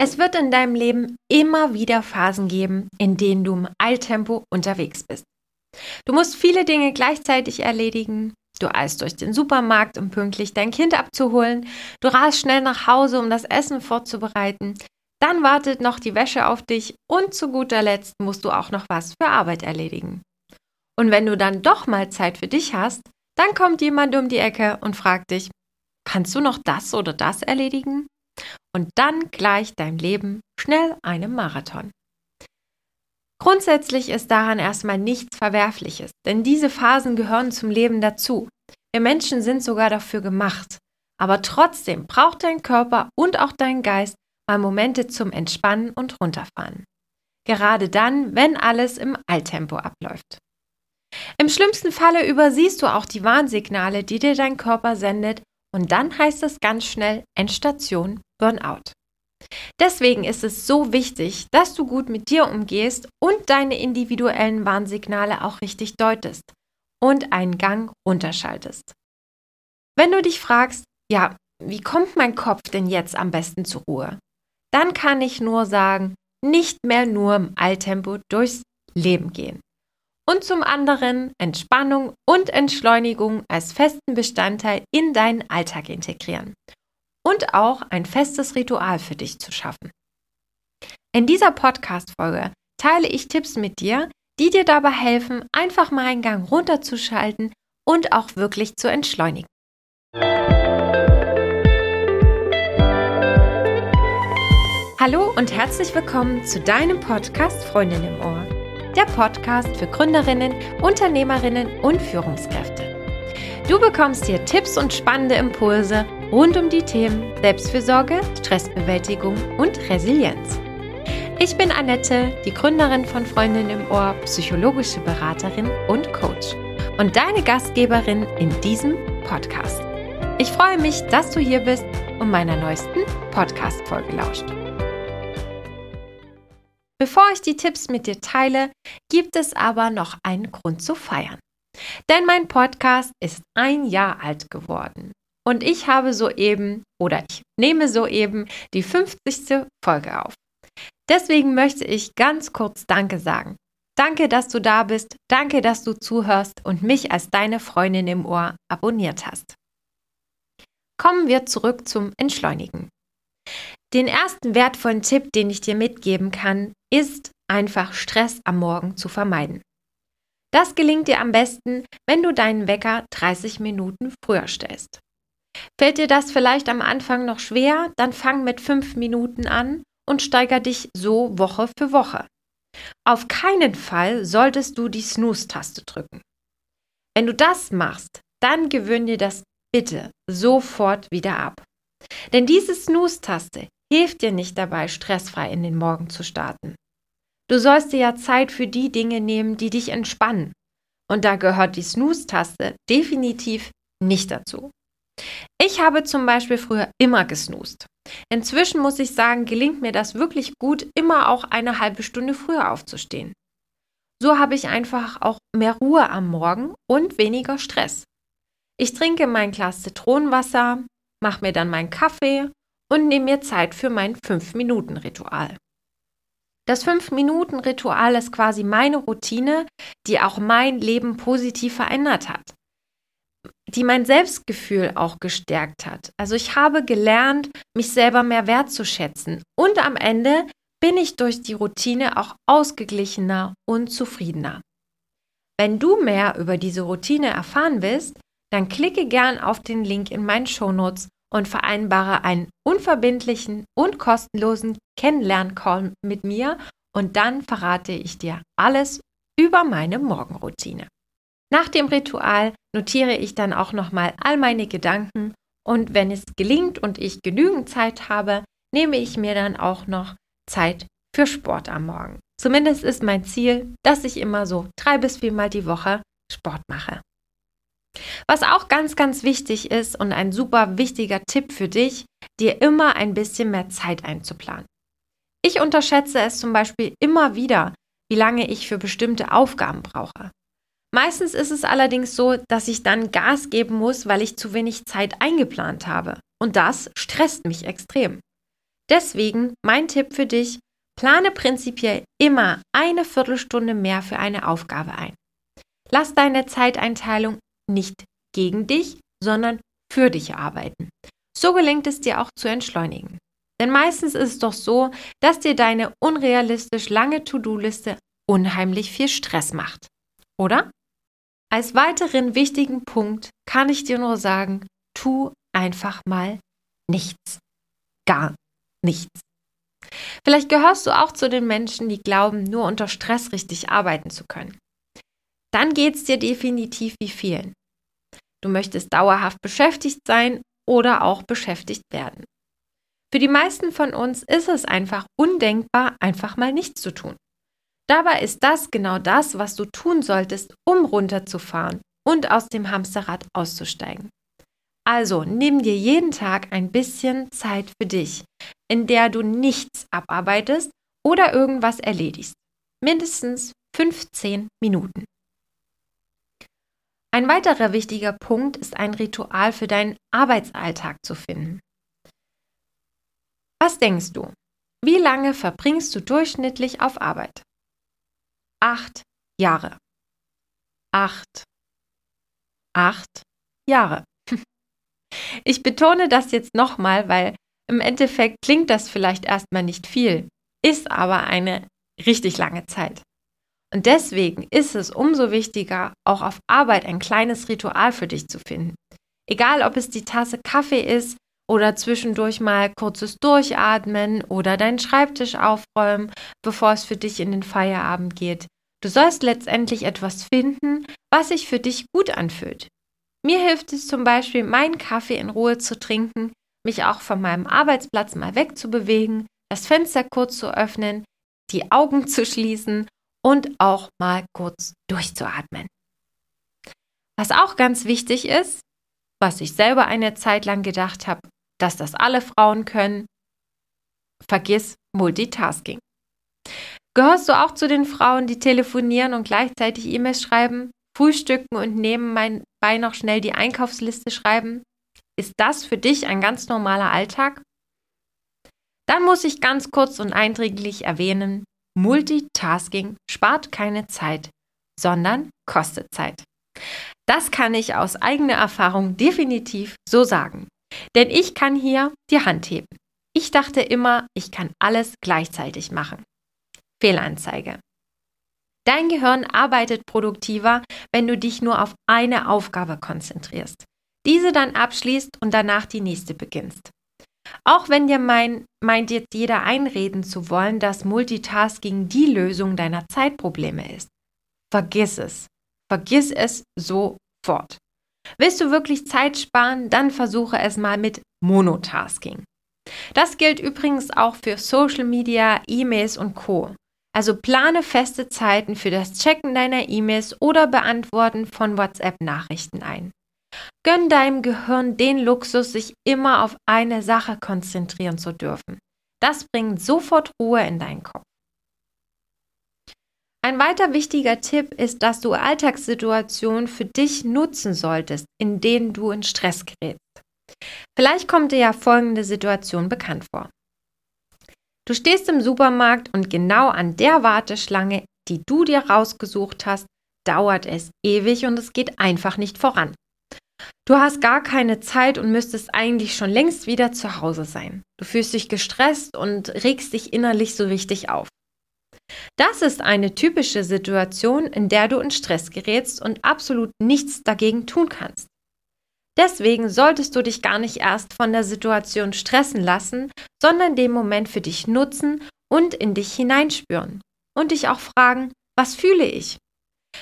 Es wird in deinem Leben immer wieder Phasen geben, in denen du im Eiltempo unterwegs bist. Du musst viele Dinge gleichzeitig erledigen. Du eilst durch den Supermarkt, um pünktlich dein Kind abzuholen. Du rast schnell nach Hause, um das Essen vorzubereiten. Dann wartet noch die Wäsche auf dich und zu guter Letzt musst du auch noch was für Arbeit erledigen. Und wenn du dann doch mal Zeit für dich hast, dann kommt jemand um die Ecke und fragt dich, kannst du noch das oder das erledigen? Und dann gleicht dein Leben schnell einem Marathon. Grundsätzlich ist daran erstmal nichts Verwerfliches, denn diese Phasen gehören zum Leben dazu. Wir Menschen sind sogar dafür gemacht. Aber trotzdem braucht dein Körper und auch dein Geist mal Momente zum Entspannen und Runterfahren. Gerade dann, wenn alles im Alltempo abläuft. Im schlimmsten Falle übersiehst du auch die Warnsignale, die dir dein Körper sendet, und dann heißt es ganz schnell Endstation Burnout. Deswegen ist es so wichtig, dass du gut mit dir umgehst und deine individuellen Warnsignale auch richtig deutest und einen Gang runterschaltest. Wenn du dich fragst, ja, wie kommt mein Kopf denn jetzt am besten zur Ruhe? Dann kann ich nur sagen, nicht mehr nur im Alltempo durchs Leben gehen. Und zum anderen Entspannung und Entschleunigung als festen Bestandteil in deinen Alltag integrieren und auch ein festes Ritual für dich zu schaffen. In dieser Podcast-Folge teile ich Tipps mit dir, die dir dabei helfen, einfach mal einen Gang runterzuschalten und auch wirklich zu entschleunigen. Hallo und herzlich willkommen zu deinem Podcast Freundin im Ohr. Der Podcast für Gründerinnen, Unternehmerinnen und Führungskräfte. Du bekommst hier Tipps und spannende Impulse rund um die Themen Selbstfürsorge, Stressbewältigung und Resilienz. Ich bin Annette, die Gründerin von Freundin im Ohr, psychologische Beraterin und Coach und deine Gastgeberin in diesem Podcast. Ich freue mich, dass du hier bist und meiner neuesten Podcast-Folge lauscht. Bevor ich die Tipps mit dir teile, gibt es aber noch einen Grund zu feiern. Denn mein Podcast ist ein Jahr alt geworden und ich habe soeben oder ich nehme soeben die 50. Folge auf. Deswegen möchte ich ganz kurz Danke sagen. Danke, dass du da bist, danke, dass du zuhörst und mich als deine Freundin im Ohr abonniert hast. Kommen wir zurück zum Entschleunigen. Den ersten wertvollen Tipp, den ich dir mitgeben kann, ist einfach Stress am Morgen zu vermeiden. Das gelingt dir am besten, wenn du deinen Wecker 30 Minuten früher stellst. Fällt dir das vielleicht am Anfang noch schwer, dann fang mit fünf Minuten an und steiger dich so Woche für Woche. Auf keinen Fall solltest du die Snooze-Taste drücken. Wenn du das machst, dann gewöhn dir das bitte sofort wieder ab. Denn diese Snooze-Taste hilft dir nicht dabei, stressfrei in den Morgen zu starten. Du sollst dir ja Zeit für die Dinge nehmen, die dich entspannen. Und da gehört die Snooze-Taste definitiv nicht dazu. Ich habe zum Beispiel früher immer gesnoost. Inzwischen muss ich sagen, gelingt mir das wirklich gut, immer auch eine halbe Stunde früher aufzustehen. So habe ich einfach auch mehr Ruhe am Morgen und weniger Stress. Ich trinke mein Glas Zitronenwasser, mache mir dann meinen Kaffee und nehme mir Zeit für mein 5-Minuten-Ritual. Das 5-Minuten-Ritual ist quasi meine Routine, die auch mein Leben positiv verändert hat die mein Selbstgefühl auch gestärkt hat. Also ich habe gelernt, mich selber mehr wertzuschätzen. Und am Ende bin ich durch die Routine auch ausgeglichener und zufriedener. Wenn du mehr über diese Routine erfahren willst, dann klicke gern auf den Link in meinen Shownotes und vereinbare einen unverbindlichen und kostenlosen Kennenlern-Call mit mir und dann verrate ich dir alles über meine Morgenroutine. Nach dem Ritual notiere ich dann auch nochmal all meine Gedanken und wenn es gelingt und ich genügend Zeit habe, nehme ich mir dann auch noch Zeit für Sport am Morgen. Zumindest ist mein Ziel, dass ich immer so drei bis viermal die Woche Sport mache. Was auch ganz, ganz wichtig ist und ein super wichtiger Tipp für dich, dir immer ein bisschen mehr Zeit einzuplanen. Ich unterschätze es zum Beispiel immer wieder, wie lange ich für bestimmte Aufgaben brauche. Meistens ist es allerdings so, dass ich dann Gas geben muss, weil ich zu wenig Zeit eingeplant habe. Und das stresst mich extrem. Deswegen mein Tipp für dich, plane prinzipiell immer eine Viertelstunde mehr für eine Aufgabe ein. Lass deine Zeiteinteilung nicht gegen dich, sondern für dich arbeiten. So gelingt es dir auch zu entschleunigen. Denn meistens ist es doch so, dass dir deine unrealistisch lange To-Do-Liste unheimlich viel Stress macht. Oder? Als weiteren wichtigen Punkt kann ich dir nur sagen, tu einfach mal nichts. Gar nichts. Vielleicht gehörst du auch zu den Menschen, die glauben, nur unter Stress richtig arbeiten zu können. Dann geht es dir definitiv wie vielen. Du möchtest dauerhaft beschäftigt sein oder auch beschäftigt werden. Für die meisten von uns ist es einfach undenkbar, einfach mal nichts zu tun. Dabei ist das genau das, was du tun solltest, um runterzufahren und aus dem Hamsterrad auszusteigen. Also nimm dir jeden Tag ein bisschen Zeit für dich, in der du nichts abarbeitest oder irgendwas erledigst. Mindestens 15 Minuten. Ein weiterer wichtiger Punkt ist ein Ritual für deinen Arbeitsalltag zu finden. Was denkst du? Wie lange verbringst du durchschnittlich auf Arbeit? Acht Jahre. Acht. Acht Jahre. Ich betone das jetzt nochmal, weil im Endeffekt klingt das vielleicht erstmal nicht viel, ist aber eine richtig lange Zeit. Und deswegen ist es umso wichtiger, auch auf Arbeit ein kleines Ritual für dich zu finden. Egal, ob es die Tasse Kaffee ist oder zwischendurch mal kurzes Durchatmen oder deinen Schreibtisch aufräumen, bevor es für dich in den Feierabend geht. Du sollst letztendlich etwas finden, was sich für dich gut anfühlt. Mir hilft es zum Beispiel, meinen Kaffee in Ruhe zu trinken, mich auch von meinem Arbeitsplatz mal wegzubewegen, das Fenster kurz zu öffnen, die Augen zu schließen und auch mal kurz durchzuatmen. Was auch ganz wichtig ist, was ich selber eine Zeit lang gedacht habe, dass das alle Frauen können, vergiss Multitasking. Gehörst du auch zu den Frauen, die telefonieren und gleichzeitig E-Mails schreiben, frühstücken und nebenbei noch schnell die Einkaufsliste schreiben? Ist das für dich ein ganz normaler Alltag? Dann muss ich ganz kurz und eindringlich erwähnen, Multitasking spart keine Zeit, sondern kostet Zeit. Das kann ich aus eigener Erfahrung definitiv so sagen. Denn ich kann hier die Hand heben. Ich dachte immer, ich kann alles gleichzeitig machen. Fehlanzeige. Dein Gehirn arbeitet produktiver, wenn du dich nur auf eine Aufgabe konzentrierst, diese dann abschließt und danach die nächste beginnst. Auch wenn dir mein, meint jetzt jeder einreden zu wollen, dass Multitasking die Lösung deiner Zeitprobleme ist. Vergiss es. Vergiss es sofort. Willst du wirklich Zeit sparen, dann versuche es mal mit Monotasking. Das gilt übrigens auch für Social Media, E-Mails und Co. Also plane feste Zeiten für das Checken deiner E-Mails oder Beantworten von WhatsApp-Nachrichten ein. Gönn deinem Gehirn den Luxus, sich immer auf eine Sache konzentrieren zu dürfen. Das bringt sofort Ruhe in deinen Kopf. Ein weiter wichtiger Tipp ist, dass du Alltagssituationen für dich nutzen solltest, in denen du in Stress gerätst. Vielleicht kommt dir ja folgende Situation bekannt vor. Du stehst im Supermarkt und genau an der Warteschlange, die du dir rausgesucht hast, dauert es ewig und es geht einfach nicht voran. Du hast gar keine Zeit und müsstest eigentlich schon längst wieder zu Hause sein. Du fühlst dich gestresst und regst dich innerlich so richtig auf. Das ist eine typische Situation, in der du in Stress gerätst und absolut nichts dagegen tun kannst. Deswegen solltest du dich gar nicht erst von der Situation stressen lassen, sondern den Moment für dich nutzen und in dich hineinspüren und dich auch fragen, was fühle ich?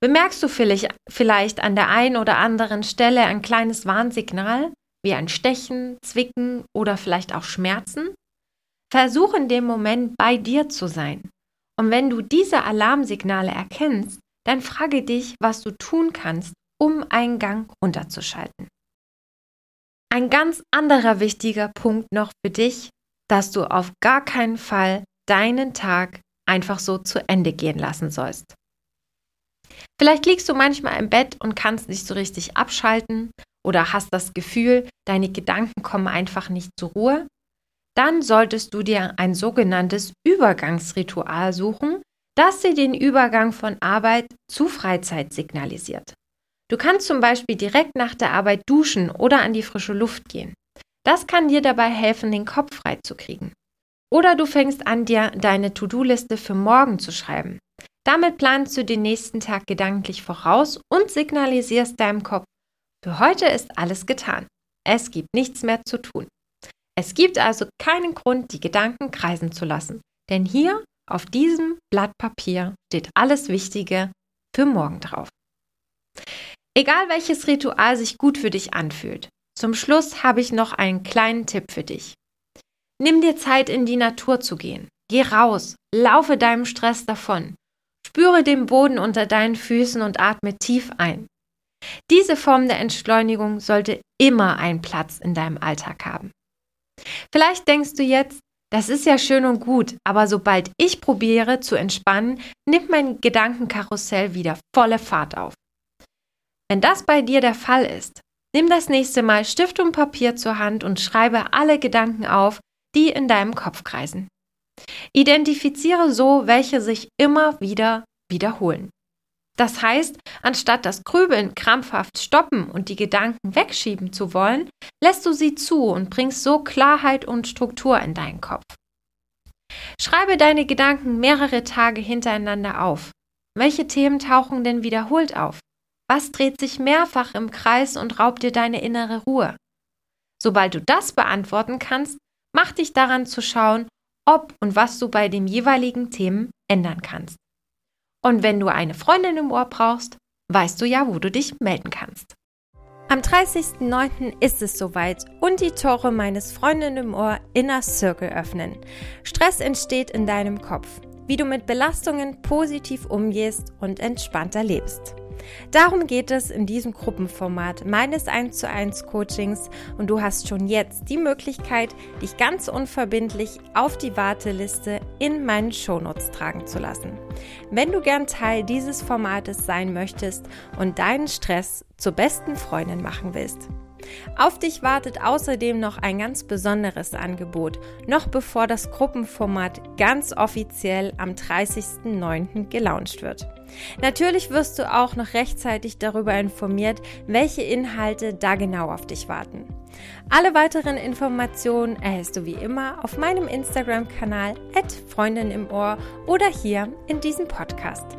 Bemerkst du vielleicht an der einen oder anderen Stelle ein kleines Warnsignal, wie ein Stechen, Zwicken oder vielleicht auch Schmerzen? Versuch in dem Moment bei dir zu sein. Und wenn du diese Alarmsignale erkennst, dann frage dich, was du tun kannst, um einen Gang runterzuschalten. Ein ganz anderer wichtiger Punkt noch für dich, dass du auf gar keinen Fall deinen Tag einfach so zu Ende gehen lassen sollst. Vielleicht liegst du manchmal im Bett und kannst nicht so richtig abschalten oder hast das Gefühl, deine Gedanken kommen einfach nicht zur Ruhe. Dann solltest du dir ein sogenanntes Übergangsritual suchen, das dir den Übergang von Arbeit zu Freizeit signalisiert. Du kannst zum Beispiel direkt nach der Arbeit duschen oder an die frische Luft gehen. Das kann dir dabei helfen, den Kopf frei zu kriegen. Oder du fängst an, dir deine To-Do-Liste für morgen zu schreiben. Damit planst du den nächsten Tag gedanklich voraus und signalisierst deinem Kopf, für heute ist alles getan. Es gibt nichts mehr zu tun. Es gibt also keinen Grund, die Gedanken kreisen zu lassen, denn hier auf diesem Blatt Papier steht alles Wichtige für morgen drauf. Egal welches Ritual sich gut für dich anfühlt, zum Schluss habe ich noch einen kleinen Tipp für dich. Nimm dir Zeit, in die Natur zu gehen. Geh raus, laufe deinem Stress davon. Spüre den Boden unter deinen Füßen und atme tief ein. Diese Form der Entschleunigung sollte immer einen Platz in deinem Alltag haben. Vielleicht denkst du jetzt, das ist ja schön und gut, aber sobald ich probiere zu entspannen, nimmt mein Gedankenkarussell wieder volle Fahrt auf. Wenn das bei dir der Fall ist, nimm das nächste Mal Stift und Papier zur Hand und schreibe alle Gedanken auf, die in deinem Kopf kreisen. Identifiziere so, welche sich immer wieder wiederholen. Das heißt, anstatt das Grübeln krampfhaft stoppen und die Gedanken wegschieben zu wollen, lässt du sie zu und bringst so Klarheit und Struktur in deinen Kopf. Schreibe deine Gedanken mehrere Tage hintereinander auf. Welche Themen tauchen denn wiederholt auf? Was dreht sich mehrfach im Kreis und raubt dir deine innere Ruhe? Sobald du das beantworten kannst, mach dich daran zu schauen, ob und was du bei den jeweiligen Themen ändern kannst. Und wenn du eine Freundin im Ohr brauchst, weißt du ja, wo du dich melden kannst. Am 30.09. ist es soweit und die Tore meines Freundin im Ohr Inner Circle öffnen. Stress entsteht in deinem Kopf, wie du mit Belastungen positiv umgehst und entspannter lebst. Darum geht es in diesem Gruppenformat meines 1 zu 1 Coachings und du hast schon jetzt die Möglichkeit, dich ganz unverbindlich auf die Warteliste in meinen Shownotes tragen zu lassen. Wenn du gern Teil dieses Formates sein möchtest und deinen Stress zur besten Freundin machen willst. Auf dich wartet außerdem noch ein ganz besonderes Angebot, noch bevor das Gruppenformat ganz offiziell am 30.09. gelauncht wird. Natürlich wirst du auch noch rechtzeitig darüber informiert, welche Inhalte da genau auf dich warten. Alle weiteren Informationen erhältst du wie immer auf meinem Instagram-Kanal Freundin im Ohr oder hier in diesem Podcast.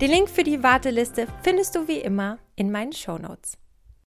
Den Link für die Warteliste findest du wie immer in meinen Show Notes.